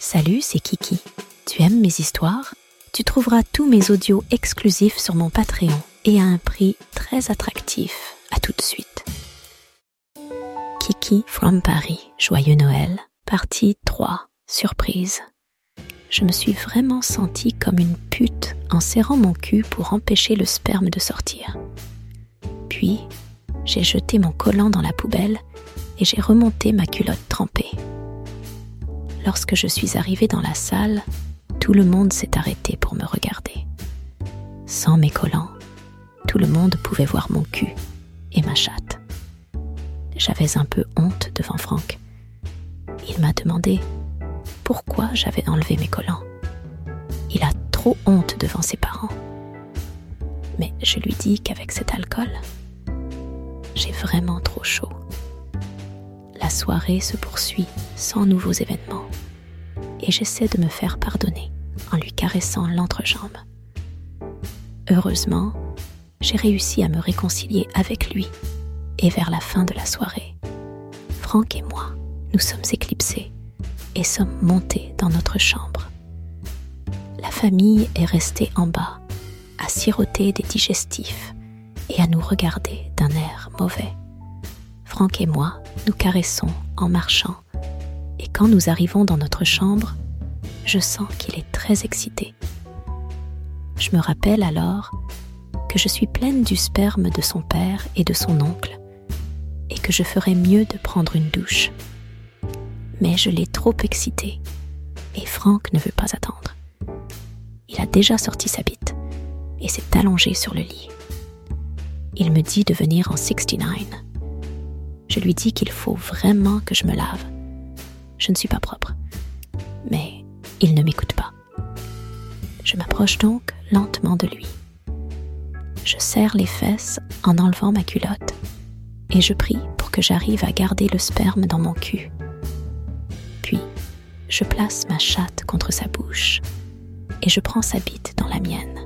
Salut, c'est Kiki. Tu aimes mes histoires? Tu trouveras tous mes audios exclusifs sur mon Patreon et à un prix très attractif. À tout de suite. Kiki from Paris, joyeux Noël, partie 3, surprise. Je me suis vraiment sentie comme une pute en serrant mon cul pour empêcher le sperme de sortir. Puis, j'ai jeté mon collant dans la poubelle et j'ai remonté ma culotte trempée. Lorsque je suis arrivée dans la salle, tout le monde s'est arrêté pour me regarder. Sans mes collants, tout le monde pouvait voir mon cul et ma chatte. J'avais un peu honte devant Franck. Il m'a demandé pourquoi j'avais enlevé mes collants. Il a trop honte devant ses parents. Mais je lui dis qu'avec cet alcool, j'ai vraiment trop chaud. La soirée se poursuit sans nouveaux événements et j'essaie de me faire pardonner en lui caressant l'entrejambe. Heureusement, j'ai réussi à me réconcilier avec lui et vers la fin de la soirée, Franck et moi, nous sommes éclipsés et sommes montés dans notre chambre. La famille est restée en bas, à siroter des digestifs et à nous regarder d'un air mauvais. Franck et moi nous caressons en marchant, et quand nous arrivons dans notre chambre, je sens qu'il est très excité. Je me rappelle alors que je suis pleine du sperme de son père et de son oncle, et que je ferais mieux de prendre une douche. Mais je l'ai trop excité, et Franck ne veut pas attendre. Il a déjà sorti sa bite et s'est allongé sur le lit. Il me dit de venir en 69 je lui dis qu'il faut vraiment que je me lave. Je ne suis pas propre. Mais il ne m'écoute pas. Je m'approche donc lentement de lui. Je serre les fesses en enlevant ma culotte et je prie pour que j'arrive à garder le sperme dans mon cul. Puis, je place ma chatte contre sa bouche et je prends sa bite dans la mienne.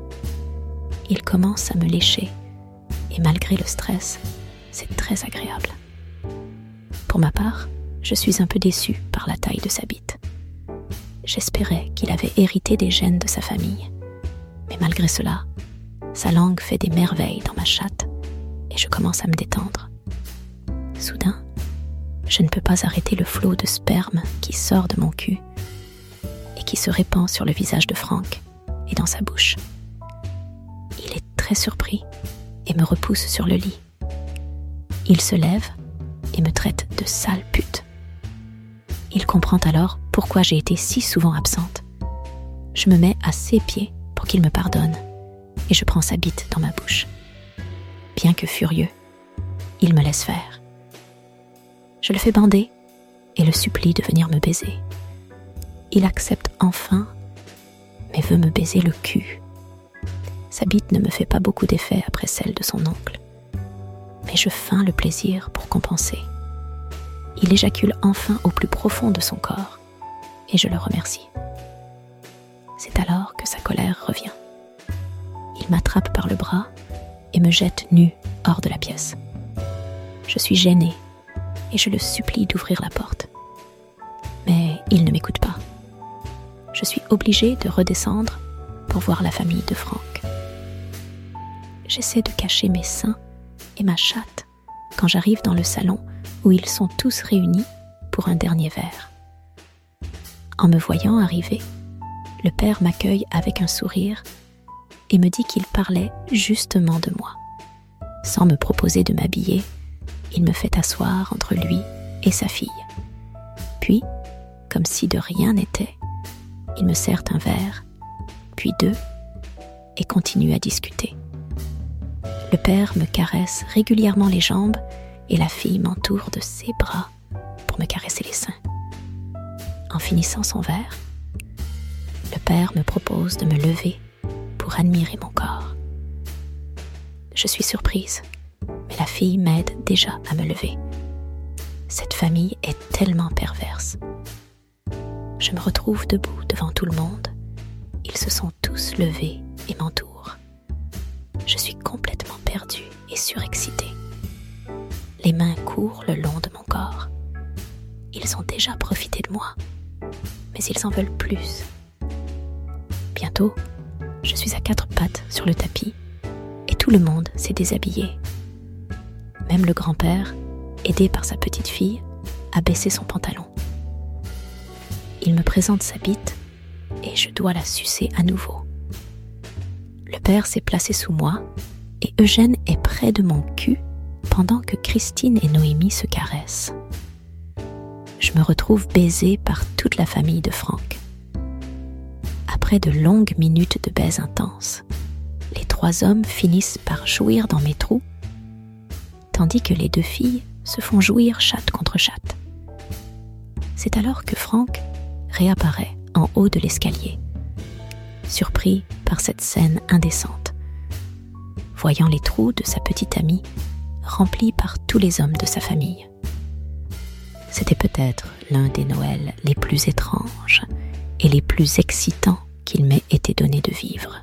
Il commence à me lécher et malgré le stress, c'est très agréable. Pour ma part, je suis un peu déçue par la taille de sa bite. J'espérais qu'il avait hérité des gènes de sa famille. Mais malgré cela, sa langue fait des merveilles dans ma chatte et je commence à me détendre. Soudain, je ne peux pas arrêter le flot de sperme qui sort de mon cul et qui se répand sur le visage de Franck et dans sa bouche. Il est très surpris et me repousse sur le lit. Il se lève et me traite de sale pute. Il comprend alors pourquoi j'ai été si souvent absente. Je me mets à ses pieds pour qu'il me pardonne et je prends sa bite dans ma bouche. Bien que furieux, il me laisse faire. Je le fais bander et le supplie de venir me baiser. Il accepte enfin, mais veut me baiser le cul. Sa bite ne me fait pas beaucoup d'effet après celle de son oncle mais je feins le plaisir pour compenser. Il éjacule enfin au plus profond de son corps, et je le remercie. C'est alors que sa colère revient. Il m'attrape par le bras et me jette nu hors de la pièce. Je suis gênée et je le supplie d'ouvrir la porte. Mais il ne m'écoute pas. Je suis obligée de redescendre pour voir la famille de Franck. J'essaie de cacher mes seins et ma chatte quand j'arrive dans le salon où ils sont tous réunis pour un dernier verre. En me voyant arriver, le père m'accueille avec un sourire et me dit qu'il parlait justement de moi. Sans me proposer de m'habiller, il me fait asseoir entre lui et sa fille. Puis, comme si de rien n'était, il me sert un verre, puis deux, et continue à discuter. Le père me caresse régulièrement les jambes et la fille m'entoure de ses bras pour me caresser les seins. En finissant son verre, le père me propose de me lever pour admirer mon corps. Je suis surprise, mais la fille m'aide déjà à me lever. Cette famille est tellement perverse. Je me retrouve debout devant tout le monde. Ils se sont tous levés et m'entourent. Je suis complètement perdue et surexcitée. Les mains courent le long de mon corps. Ils ont déjà profité de moi, mais ils en veulent plus. Bientôt, je suis à quatre pattes sur le tapis et tout le monde s'est déshabillé. Même le grand-père, aidé par sa petite fille, a baissé son pantalon. Il me présente sa bite et je dois la sucer à nouveau. Le père s'est placé sous moi et Eugène est près de mon cul pendant que Christine et Noémie se caressent. Je me retrouve baisée par toute la famille de Franck. Après de longues minutes de baise intense, les trois hommes finissent par jouir dans mes trous, tandis que les deux filles se font jouir chatte contre chatte. C'est alors que Franck réapparaît en haut de l'escalier, surpris par cette scène indécente. Voyant les trous de sa petite amie remplis par tous les hommes de sa famille. C'était peut-être l'un des Noëls les plus étranges et les plus excitants qu'il m'ait été donné de vivre.